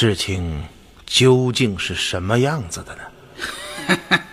事情究竟是什么样子的呢？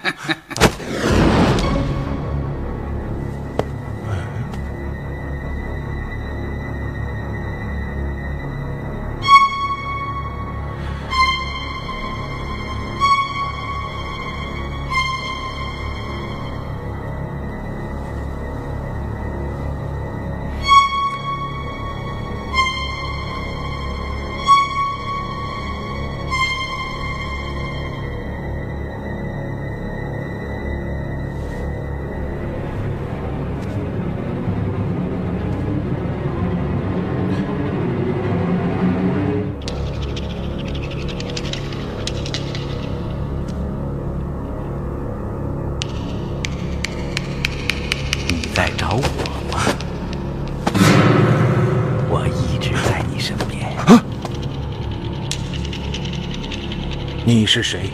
你是谁？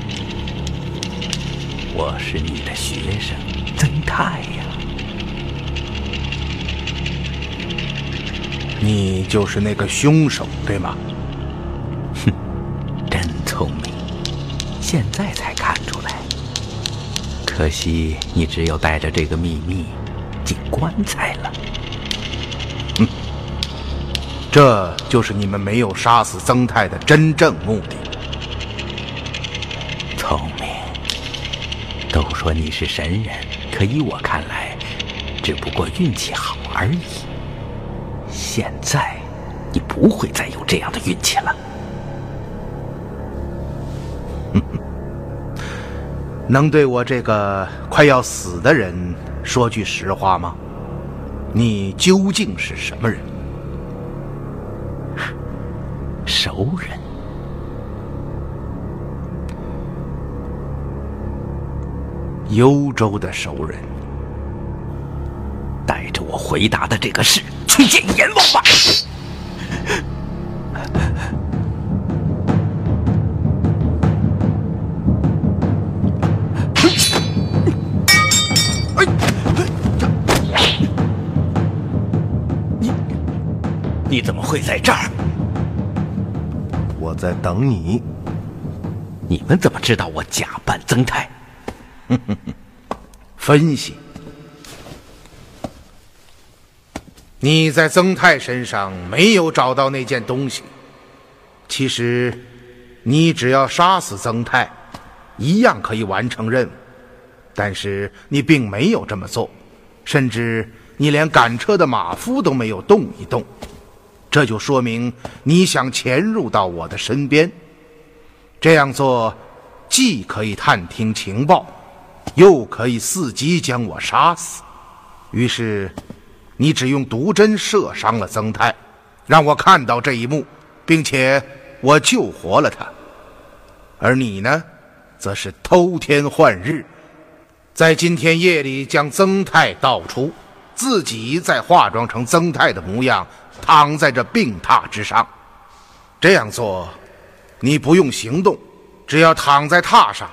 我是你的学生曾泰呀。你就是那个凶手，对吗？哼真聪明，现在才看出来。可惜你只有带着这个秘密进棺材了。这就是你们没有杀死曾泰的真正目的。说你是神人，可依我看来，只不过运气好而已。现在，你不会再有这样的运气了。能对我这个快要死的人说句实话吗？你究竟是什么人？熟人，幽州的熟人。带着我回答的这个事去见阎王吧。你你怎么会在这儿？我在等你。你们怎么知道我假扮曾泰？分析。你在曾泰身上没有找到那件东西。其实，你只要杀死曾泰，一样可以完成任务。但是你并没有这么做，甚至你连赶车的马夫都没有动一动。这就说明你想潜入到我的身边。这样做，既可以探听情报，又可以伺机将我杀死。于是。你只用毒针射伤了曾泰，让我看到这一幕，并且我救活了他。而你呢，则是偷天换日，在今天夜里将曾泰盗出，自己再化妆成曾泰的模样，躺在这病榻之上。这样做，你不用行动，只要躺在榻上，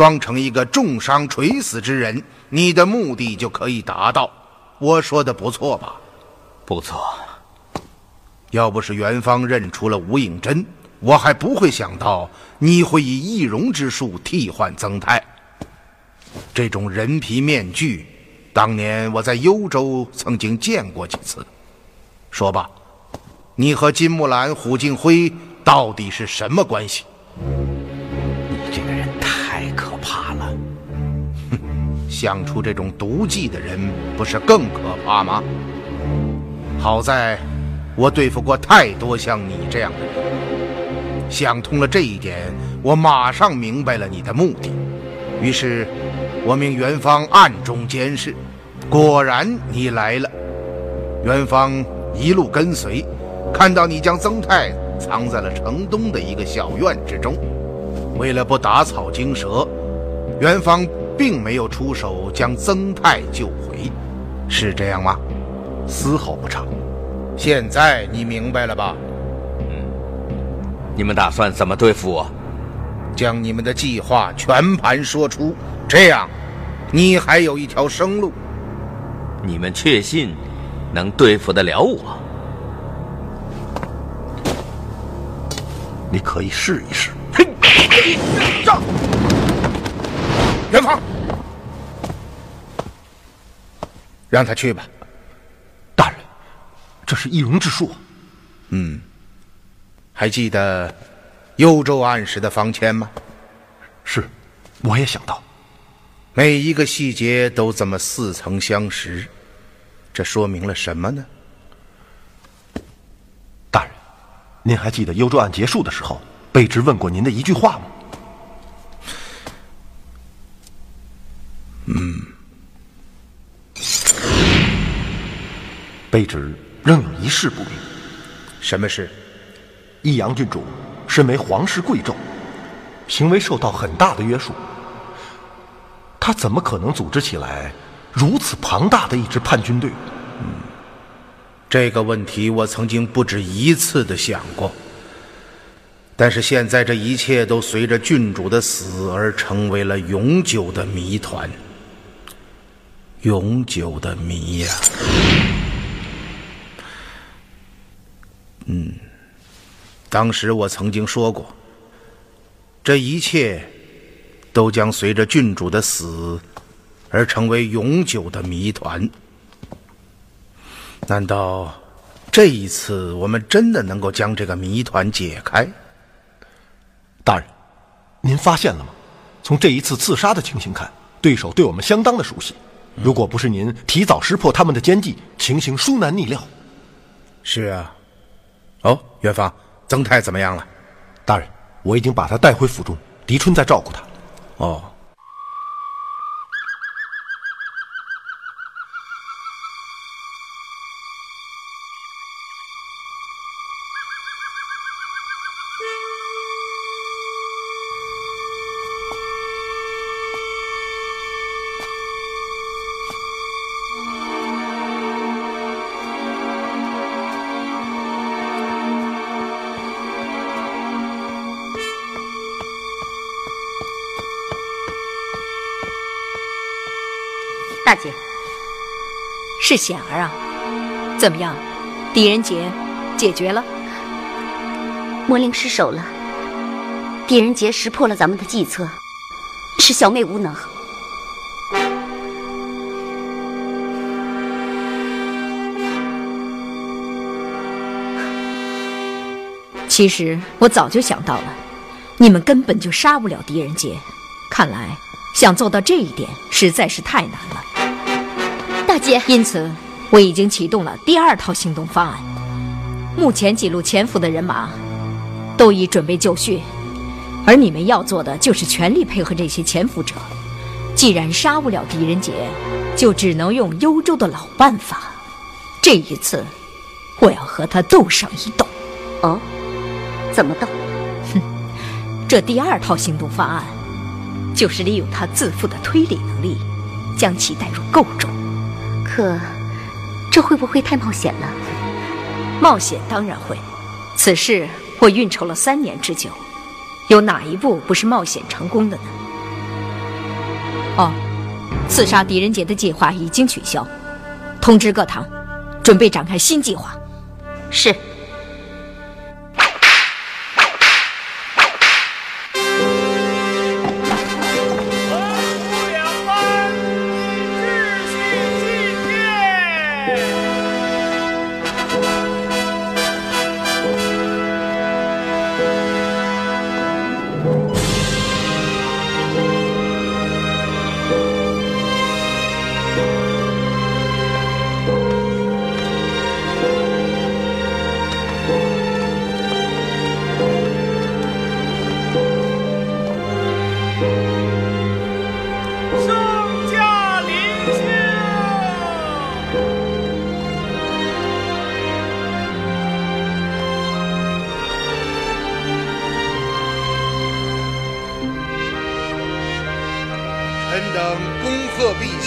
装成一个重伤垂死之人，你的目的就可以达到。我说的不错吧？不错。要不是元芳认出了吴应真，我还不会想到你会以易容之术替换曾泰。这种人皮面具，当年我在幽州曾经见过几次。说吧，你和金木兰、虎敬辉到底是什么关系？想出这种毒计的人，不是更可怕吗？好在，我对付过太多像你这样的人。想通了这一点，我马上明白了你的目的。于是，我命元芳暗中监视。果然，你来了。元芳一路跟随，看到你将曾泰藏在了城东的一个小院之中。为了不打草惊蛇，元芳并没有出手将曾泰救回，是这样吗？丝毫不差。现在你明白了吧？嗯你们打算怎么对付我？将你们的计划全盘说出，这样，你还有一条生路。你们确信能对付得了我？你可以试一试。嘿，上！元芳，让他去吧。大人，这是易容之术。嗯。还记得幽州案时的方谦吗？是，我也想到，每一个细节都这么似曾相识，这说明了什么呢？大人，您还记得幽州案结束的时候，卑职问过您的一句话吗？嗯，卑职仍有一事不明。什么事？益阳郡主身为皇室贵胄，行为受到很大的约束。他怎么可能组织起来如此庞大的一支叛军队？嗯，这个问题我曾经不止一次的想过。但是现在这一切都随着郡主的死而成为了永久的谜团，永久的谜呀。嗯。当时我曾经说过，这一切都将随着郡主的死而成为永久的谜团。难道这一次我们真的能够将这个谜团解开？大人，您发现了吗？从这一次刺杀的情形看，对手对我们相当的熟悉。如果不是您提早识破他们的奸计，情形殊难逆料。是啊。哦，元芳。曾泰怎么样了？大人，我已经把他带回府中，狄春在照顾他。哦。大姐，是显儿啊，怎么样？狄仁杰解决了？魔灵失手了，狄仁杰识破了咱们的计策，是小妹无能。其实我早就想到了，你们根本就杀不了狄仁杰，看来想做到这一点实在是太难了。大姐，因此我已经启动了第二套行动方案。目前几路潜伏的人马都已准备就绪，而你们要做的就是全力配合这些潜伏者。既然杀不了狄仁杰，就只能用幽州的老办法。这一次，我要和他斗上一斗。哦，怎么斗？哼，这第二套行动方案就是利用他自负的推理能力，将其带入构中。可，这会不会太冒险了？冒险当然会，此事我运筹了三年之久，有哪一步不是冒险成功的呢？哦，刺杀狄仁杰的计划已经取消，通知各堂，准备展开新计划。是。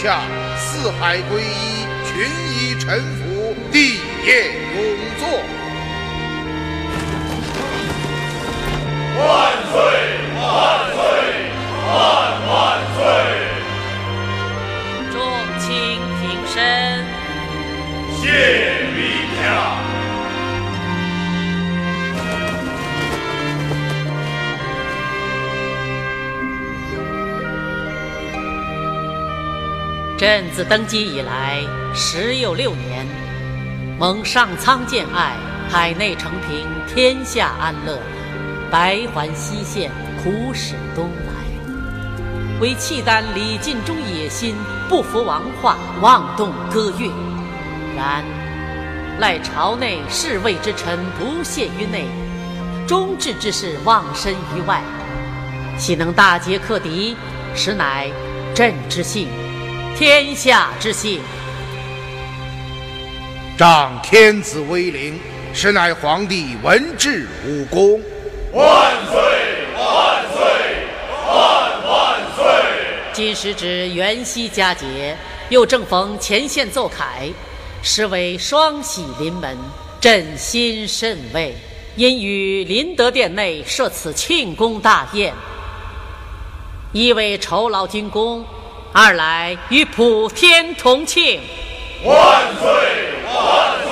下四海归一，群医臣服，帝业永坐。万岁！万岁！万万岁！众卿平身。谢陛下。朕自登基以来，时有六年，蒙上苍见爱，海内承平，天下安乐，白环西线，苦使东来。为契丹李尽忠野心，不服王化，妄动歌乐。然赖朝内侍卫之臣不懈于内，忠志之士忘身于外，岂能大捷克敌？实乃朕之幸。天下之幸，仗天子威灵，实乃皇帝文治武功。万岁！万岁！万万岁！今时值元夕佳节，又正逢前线奏凯，实为双喜临门，朕心甚慰。因于麟德殿内设此庆功大宴，一为酬劳军功。二来与普天同庆，万岁万岁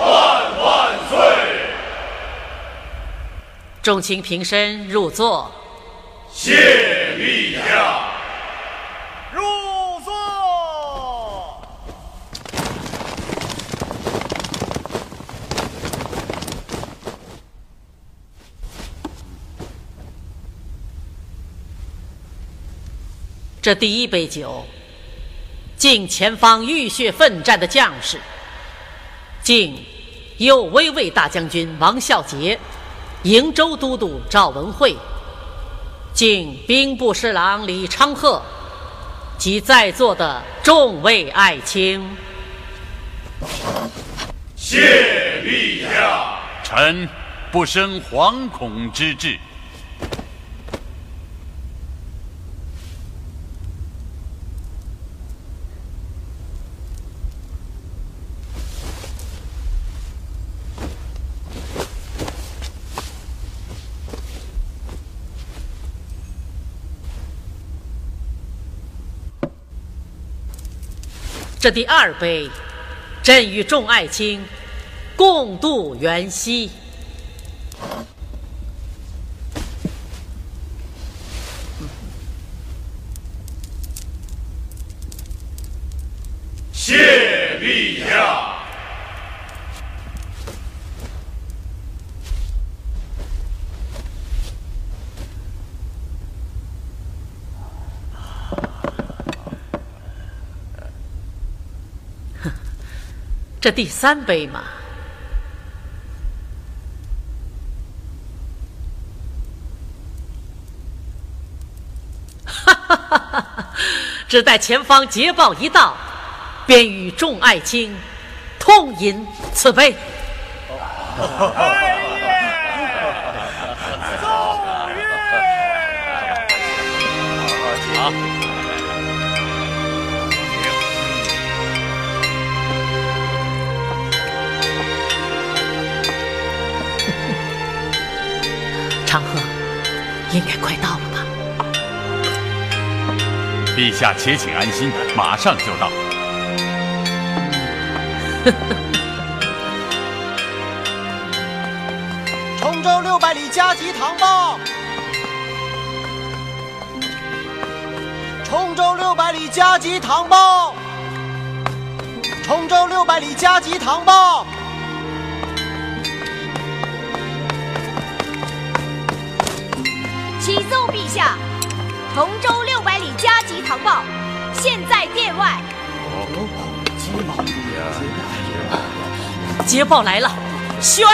万万岁！众卿平身入座，谢陛下。这第一杯酒，敬前方浴血奋战的将士，敬右威卫大将军王孝杰，瀛州都督赵文慧，敬兵部侍郎李昌鹤及在座的众位爱卿。谢陛下，臣不生惶恐之志。这第二杯，朕与众爱卿共度元夕。谢陛下。这第三杯嘛，哈哈哈哈！只待前方捷报一到，便与众爱卿痛饮此杯。长河应该快到了吧？陛下且请安心，马上就到。崇州六百里加急唐报！崇州六百里加急唐报！崇州六百里加急唐报！下，崇州六百里加急唐报，现在殿外。捷报！捷报来了，宣。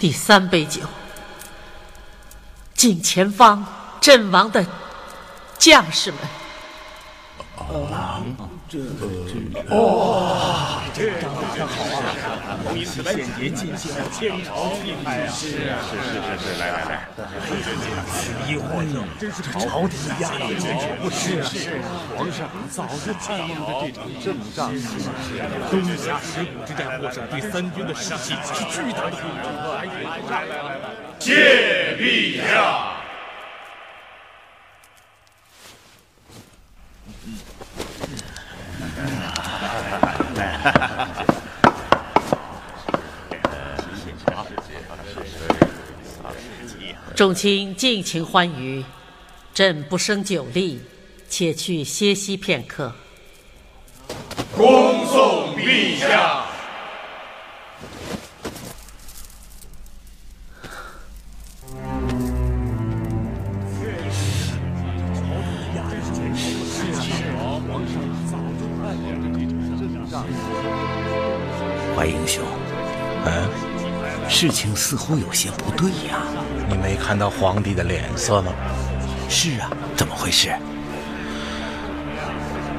第三杯酒，敬前方阵亡的将士们。这哇，这长得真好啊！因此献节尽献天朝气派啊！是啊，是是是是，来来来，此一活动真是朝廷压力不是是皇上早就盼望着这场阵仗。东夏石鼓之战获胜，对三军的士气是巨大的鼓舞。来来来来，谢陛下。众卿尽情欢愉，朕不胜酒力，且去歇息片刻。恭送陛下。情似乎有些不对呀。你没看到皇帝的脸色吗？是啊，怎么回事？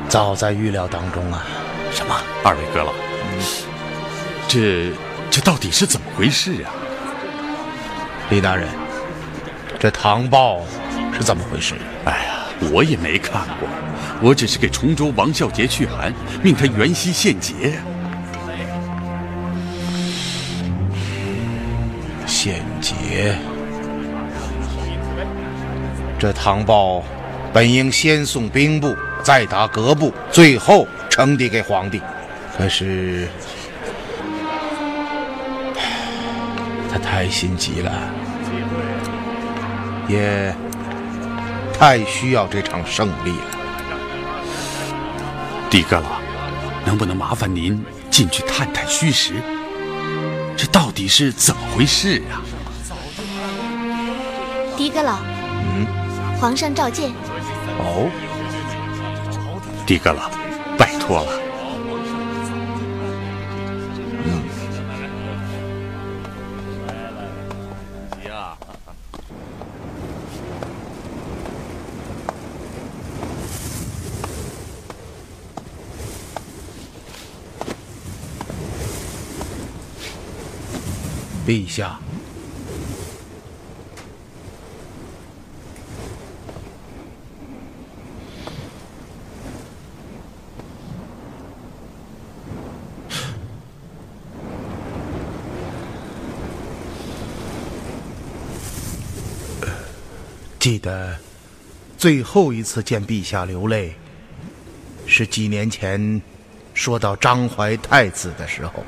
早在预料当中啊。什么？二位阁老，这这到底是怎么回事啊？李大人，这唐报是怎么回事？哎呀，我也没看过，我只是给崇州王孝杰去函，命他元夕献节。这唐报本应先送兵部，再打革部，最后呈递给皇帝。可是他太心急了，也太需要这场胜利了。狄阁老，能不能麻烦您进去探探虚实？这到底是怎么回事啊？狄阁老。嗯。皇上召见。哦，狄格拉，拜托了。嗯。陛下。记得最后一次见陛下流泪，是几年前说到张怀太子的时候。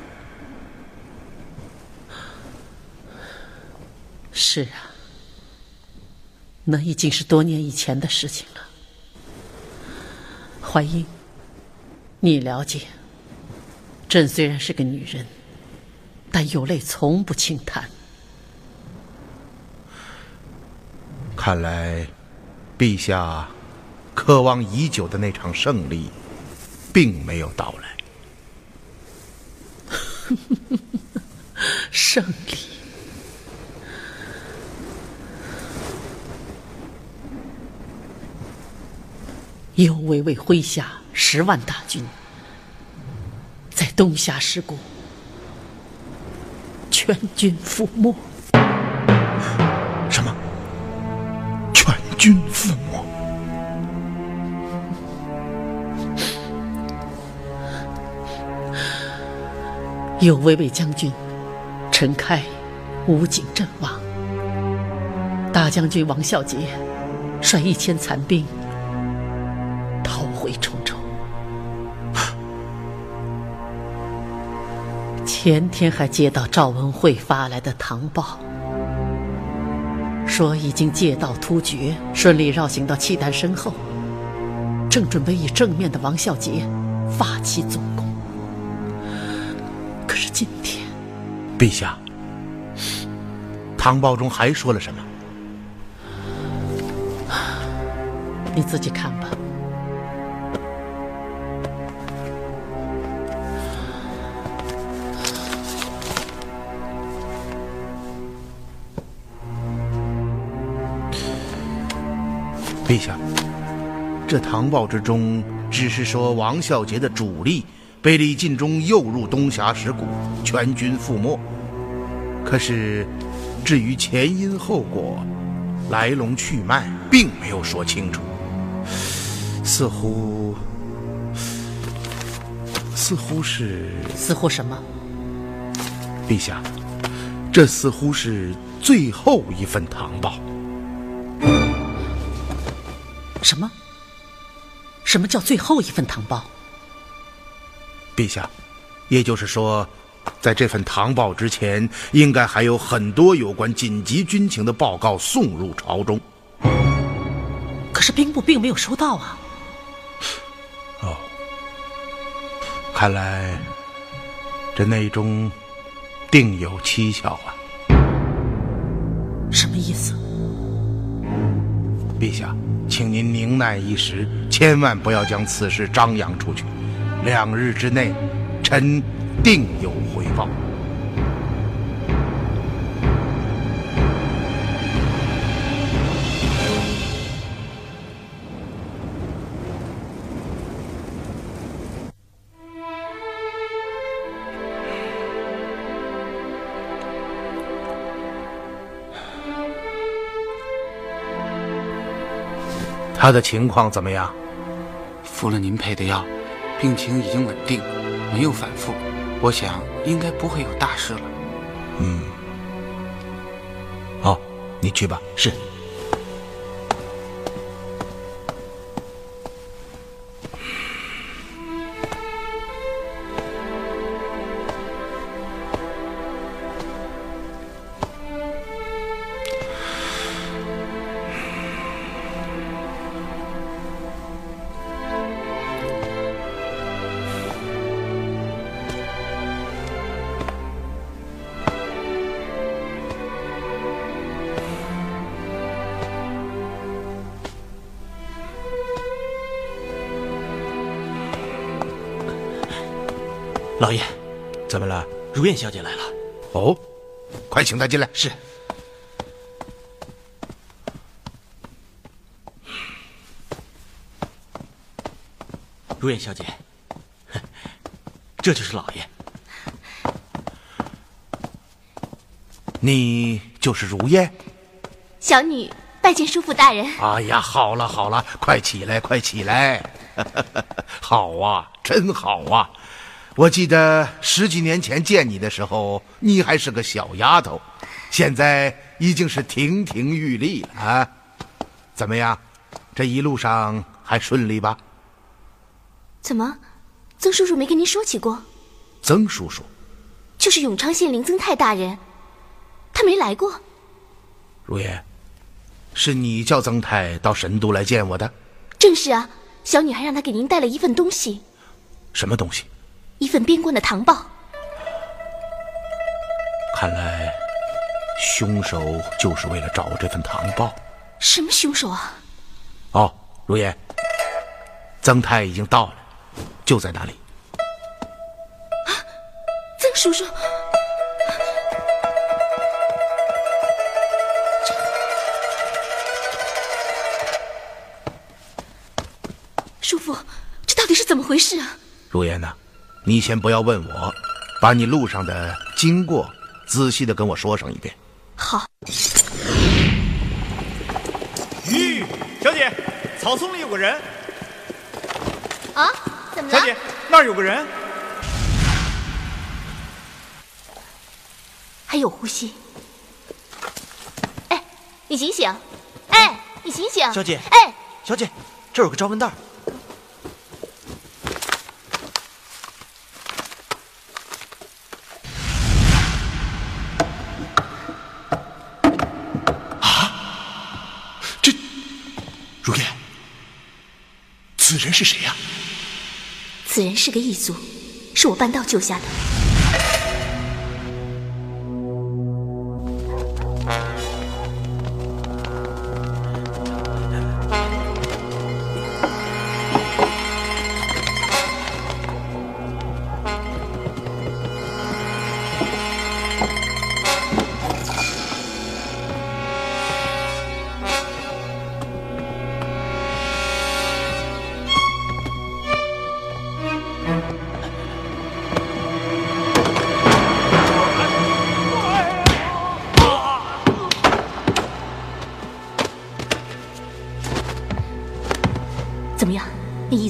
是啊，那已经是多年以前的事情了。怀英，你了解，朕虽然是个女人，但有泪从不轻弹。看来，陛下渴望已久的那场胜利，并没有到来。胜利。右卫卫麾下十万大军，在东峡石谷全军覆没。全军覆没？右卫卫将军陈开武警阵亡，大将军王孝杰率一千残兵逃。回崇州。前天还接到赵文慧发来的唐报，说已经借道突厥，顺利绕行到契丹身后，正准备以正面的王孝杰发起总攻。可是今天，陛下，唐报中还说了什么？你自己看吧。陛下，这唐报之中只是说王孝杰的主力被李进忠诱入东峡石谷，全军覆没。可是，至于前因后果、来龙去脉，并没有说清楚。似乎，似乎是……似乎什么？陛下，这似乎是最后一份唐报。什么？什么叫最后一份唐报？陛下，也就是说，在这份唐报之前，应该还有很多有关紧急军情的报告送入朝中。可是兵部并没有收到啊。哦，看来这内中定有蹊跷啊。什么意思？陛下。请您宁耐一时，千万不要将此事张扬出去。两日之内，臣定有回报。他的情况怎么样？服了您配的药，病情已经稳定，没有反复。我想应该不会有大事了。嗯。好，你去吧。是。老爷，怎么了？如燕小姐来了。哦，快请她进来。是。如燕小姐，这就是老爷。你就是如燕？小女拜见叔父大人。哎呀，好了好了，快起来，快起来！好啊，真好啊！我记得十几年前见你的时候，你还是个小丫头，现在已经是亭亭玉立了啊！怎么样？这一路上还顺利吧？怎么，曾叔叔没跟您说起过？曾叔叔，就是永昌县林曾泰大人，他没来过。如烟，是你叫曾泰到神都来见我的？正是啊，小女孩让他给您带了一份东西。什么东西？一份边关的唐报。看来，凶手就是为了找这份唐报。什么凶手啊？哦，如烟，曾太已经到了，就在那里。啊，曾叔叔。叔父，这到底是怎么回事啊？如烟呐，你先不要问我，把你路上的经过仔细的跟我说上一遍。好。咦，小姐，草丛里有个人。啊？怎么了？小姐，那儿有个人。还有呼吸。哎，你醒醒！哎，你醒醒！小姐，哎，小姐，这儿有个招魂袋。此人是谁呀？此人是个异族，是我半道救下的。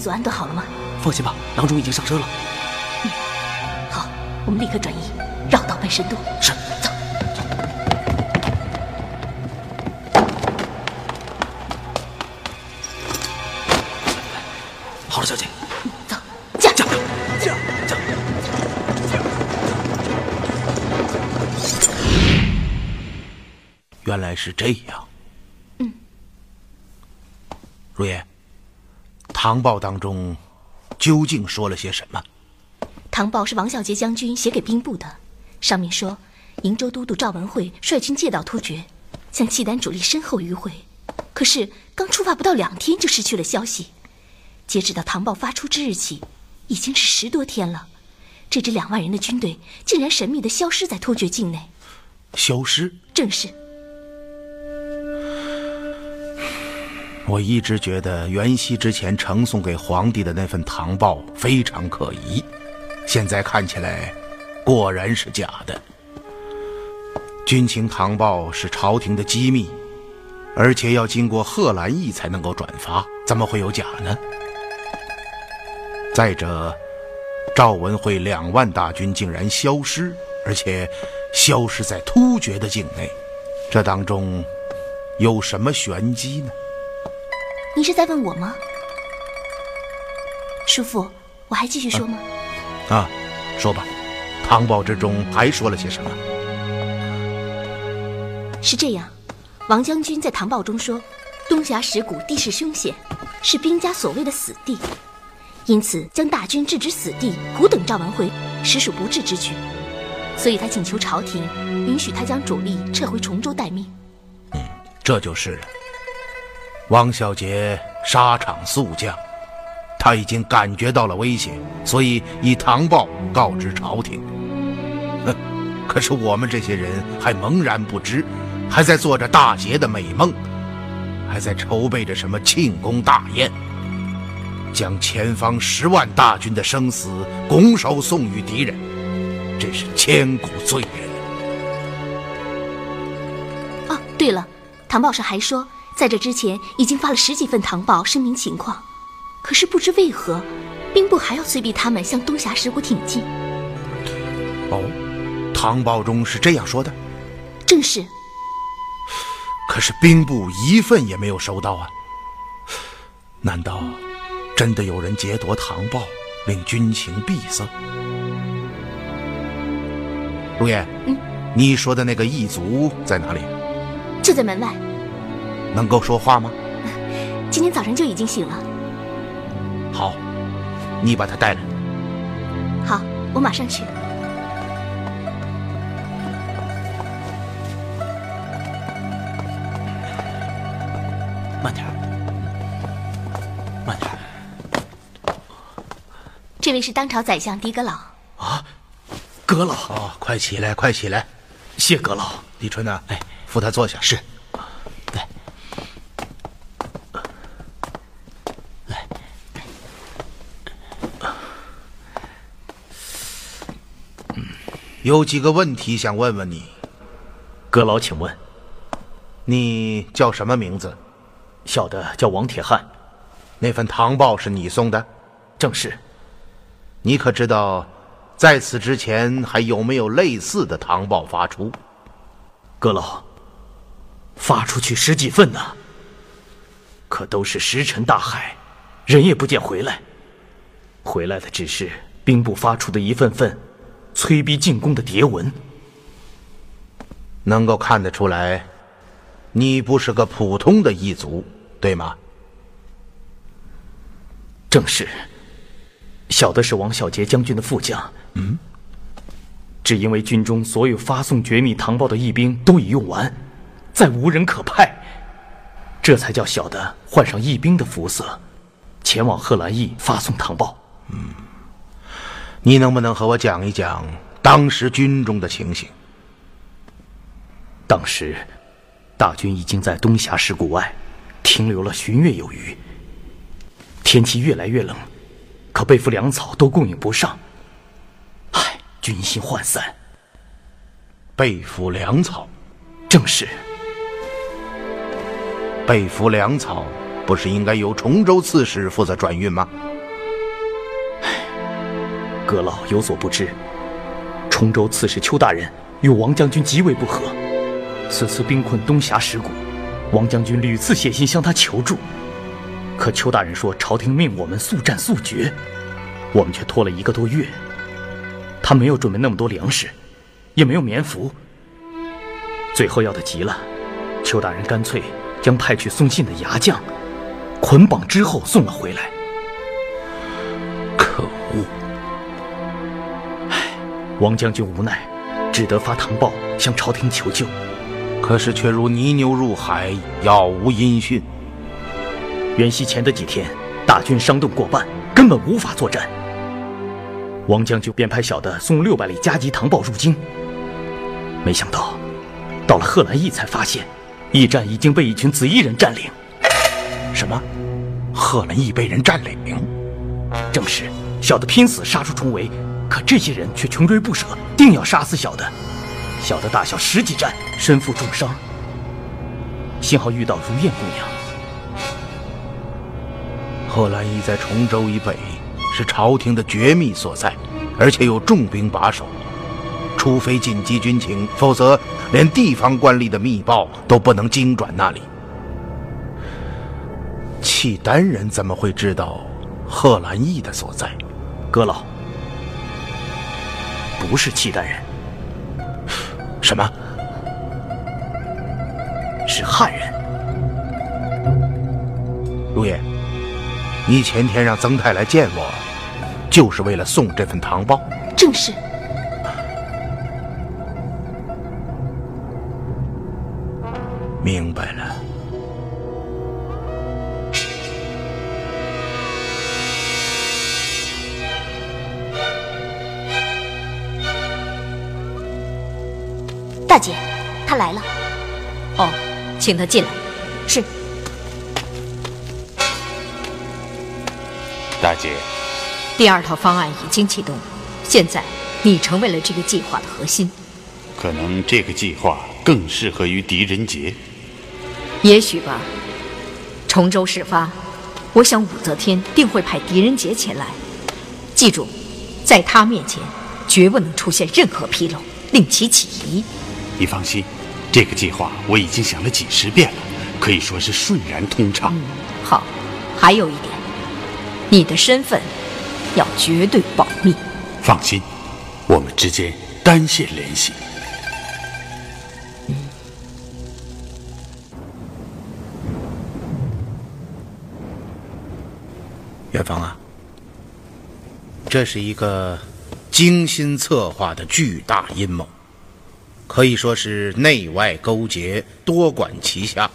那异族安顿好了吗？放心吧，郎中已经上车了。嗯，好，我们立刻转移，绕道奔神都。是，走。好了，小姐。走，驾驾驾驾！原来是这样。嗯。如烟。唐报当中究竟说了些什么？唐报是王孝杰将军写给兵部的，上面说瀛州都督赵文慧率军借道突厥，向契丹主力身后迂回，可是刚出发不到两天就失去了消息。截止到唐报发出之日起，已经是十多天了。这支两万人的军队竟然神秘的消失在突厥境内。消失？正是。我一直觉得元熙之前呈送给皇帝的那份唐报非常可疑，现在看起来，果然是假的。军情唐报是朝廷的机密，而且要经过贺兰义才能够转发，怎么会有假呢？再者，赵文慧两万大军竟然消失，而且消失在突厥的境内，这当中有什么玄机呢？您是在问我吗，叔父？我还继续说吗？啊，说吧，唐报之中还说了些什么？是这样，王将军在唐报中说，东峡石谷地势凶险，是兵家所谓的死地，因此将大军置之死地，苦等赵文辉，实属不智之举。所以他请求朝廷允许他将主力撤回崇州待命。嗯，这就是了。王小杰沙场速将，他已经感觉到了危险，所以以唐报告知朝廷。哼，可是我们这些人还茫然不知，还在做着大捷的美梦，还在筹备着什么庆功大宴，将前方十万大军的生死拱手送与敌人，真是千古罪人。哦，对了，唐报上还说。在这之前，已经发了十几份唐报声明情况，可是不知为何，兵部还要催逼他们向东峡石谷挺进。哦，唐报中是这样说的。正是。可是兵部一份也没有收到啊！难道真的有人劫夺唐报，令军情闭塞？陆爷，嗯，你说的那个异族在哪里？就在门外。能够说话吗？今天早上就已经醒了。好，你把他带来。好，我马上去。慢点，慢点。这位是当朝宰相狄阁老。啊，阁老哦，快起来，快起来！谢阁老。李春呐，哎，扶他坐下。是。有几个问题想问问你。阁老，请问，你叫什么名字？小的叫王铁汉。那份唐报是你送的？正是。你可知道，在此之前还有没有类似的唐报发出？阁老，发出去十几份呢，可都是石沉大海，人也不见回来。回来的只是兵部发出的一份份催逼进攻的牒文。能够看得出来，你不是个普通的异族，对吗？正是。小的是王小杰将军的副将。嗯。只因为军中所有发送绝密唐报的义兵都已用完，再无人可派，这才叫小的换上义兵的服色，前往贺兰驿发送唐报。嗯。你能不能和我讲一讲当时军中的情形？当时，大军已经在东峡石谷外停留了旬月有余。天气越来越冷，可被服粮草都供应不上。唉，军心涣散。被服粮草，正是。被服粮草，不是应该由崇州刺史负责转运吗？阁老有所不知，崇州刺史邱大人与王将军极为不和。此次兵困东峡石谷，王将军屡次写信向他求助，可邱大人说朝廷命我们速战速决，我们却拖了一个多月。他没有准备那么多粮食，也没有棉服。最后要的急了，邱大人干脆将派去送信的牙将捆绑之后送了回来。王将军无奈，只得发唐报向朝廷求救。可是却如泥牛入海，杳无音讯。元夕前的几天，大军伤动过半，根本无法作战。王将军便派小的送六百里加急唐报入京。没想到，到了贺兰驿才发现，驿站已经被一群紫衣人占领。什么？贺兰驿被人占领？正是。小的拼死杀出重围，可这些人却穷追不舍，定要杀死小的。小的大小十几战，身负重伤。幸好遇到如燕姑娘。贺兰驿在崇州以北，是朝廷的绝密所在，而且有重兵把守。除非紧急军情，否则连地方官吏的密报都不能经转那里。契丹人怎么会知道贺兰驿的所在？阁老，不是契丹人。什么？是汉人。如也，你前天让曾泰来见我，就是为了送这份糖包？正是。明白了。大姐，他来了。哦，请他进来。是。大姐，第二套方案已经启动，现在你成为了这个计划的核心。可能这个计划更适合于狄仁杰。也许吧。崇州事发，我想武则天定会派狄仁杰前来。记住，在他面前绝不能出现任何纰漏，令其起疑。你放心，这个计划我已经想了几十遍了，可以说是顺然通畅。好，还有一点，你的身份要绝对保密。放心，我们之间单线联系。远方啊，这是一个精心策划的巨大阴谋，可以说是内外勾结，多管齐下。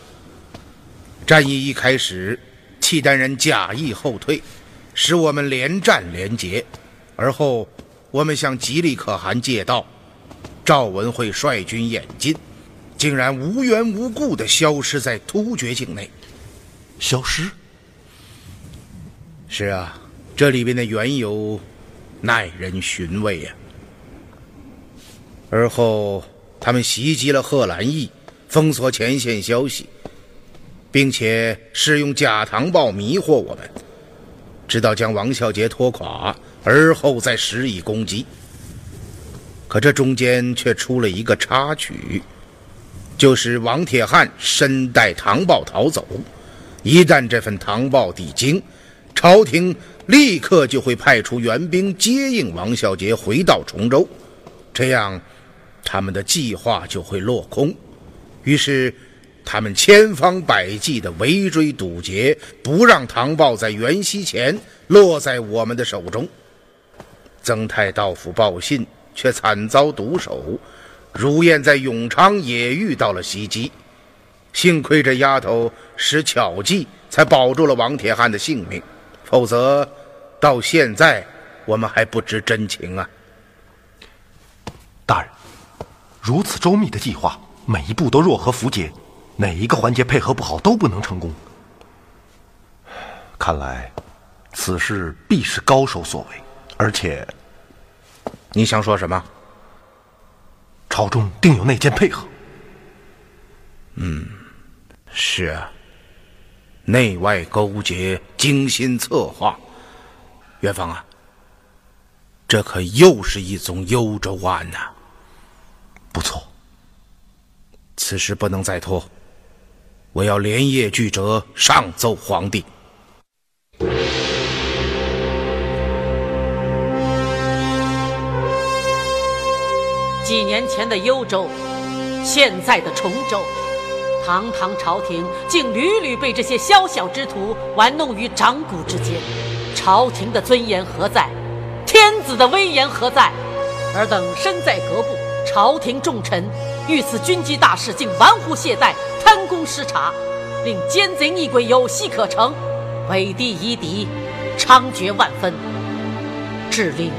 战役一开始，契丹人假意后退，使我们连战连捷。而后，我们向吉利可汗借道，赵文慧率军演进，竟然无缘无故地消失在突厥境内。消失？是啊，这里边的缘由耐人寻味呀。而后，他们袭击了贺兰义，封锁前线消息，并且是用假唐报迷惑我们，直到将王孝杰拖垮，而后再施以攻击。可这中间却出了一个插曲，就是王铁汉身带唐报逃走，一旦这份唐报抵京。朝廷立刻就会派出援兵接应王孝杰回到崇州，这样他们的计划就会落空。于是，他们千方百计地围追堵截，不让唐豹在元夕前落在我们的手中。曾泰到府报信，却惨遭毒手。如燕在永昌也遇到了袭击，幸亏这丫头使巧计，才保住了王铁汉的性命。否则，到现在我们还不知真情啊！大人，如此周密的计划，每一步都若合符节，哪一个环节配合不好都不能成功。看来，此事必是高手所为，而且，你想说什么？朝中定有内奸配合。嗯，是啊。内外勾结，精心策划。元芳啊，这可又是一宗幽州案呐！不错，此事不能再拖，我要连夜具折上奏皇帝。几年前的幽州，现在的崇州。堂堂朝廷竟屡屡被这些宵小之徒玩弄于掌骨之间，朝廷的尊严何在？天子的威严何在？尔等身在阁部，朝廷重臣遇此军机大事，竟玩忽懈怠、贪功失察，令奸贼逆鬼有戏可乘，伪帝夷狄猖獗万分，致令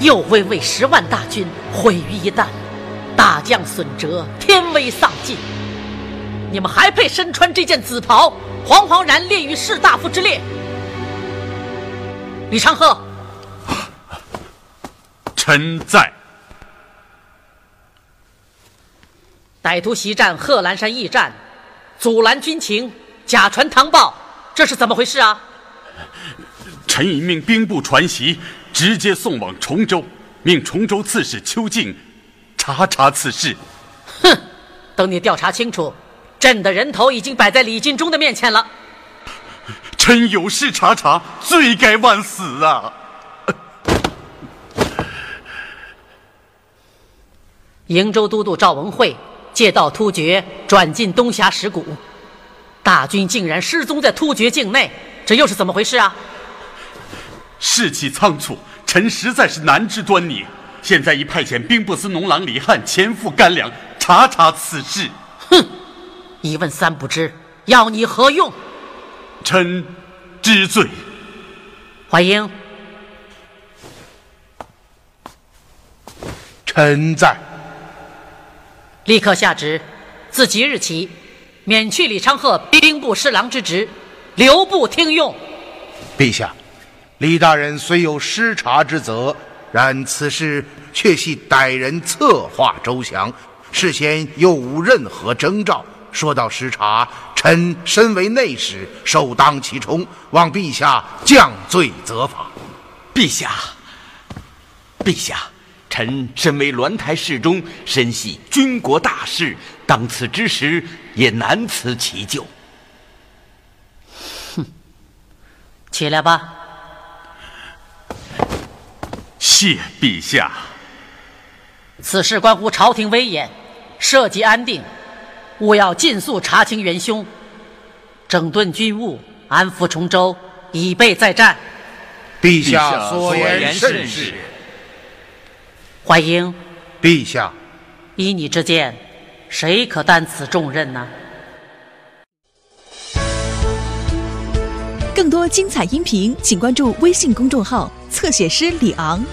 右卫卫十万大军毁于一旦，大将损折，天威丧尽。你们还配身穿这件紫袍，惶惶然列于士大夫之列？李昌鹤，臣在。歹徒袭占贺兰山驿站，阻拦军情，假传唐报，这是怎么回事啊？臣已命兵部传檄，直接送往崇州，命崇州刺史邱敬查查此事。哼，等你调查清楚。朕的人头已经摆在李进忠的面前了。臣有事查查，罪该万死啊！瀛州都督赵文慧借道突厥转进东峡石谷，大军竟然失踪在突厥境内，这又是怎么回事啊？士气仓促，臣实在是难知端倪。现在已派遣兵部司农郎李汉前赴甘凉查查此事。哼！一问三不知，要你何用？臣知罪。怀英，臣在。立刻下旨，自即日起，免去李昌鹤兵部侍郎之职，留部听用。陛下，李大人虽有失察之责，然此事却系歹人策划周详，事先又无任何征兆。说到失察，臣身为内史，首当其冲，望陛下降罪责罚。陛下，陛下，臣身为鸾台侍中，身系军国大事，当此之时也难辞其咎。哼，起来吧。谢陛下。此事关乎朝廷威严，涉及安定，务要尽速查清元凶，整顿军务，安抚崇州，以备再战。陛下所言甚是。淮英，陛下，依你之见，谁可担此重任呢？更多精彩音频，请关注微信公众号“侧写师李昂”。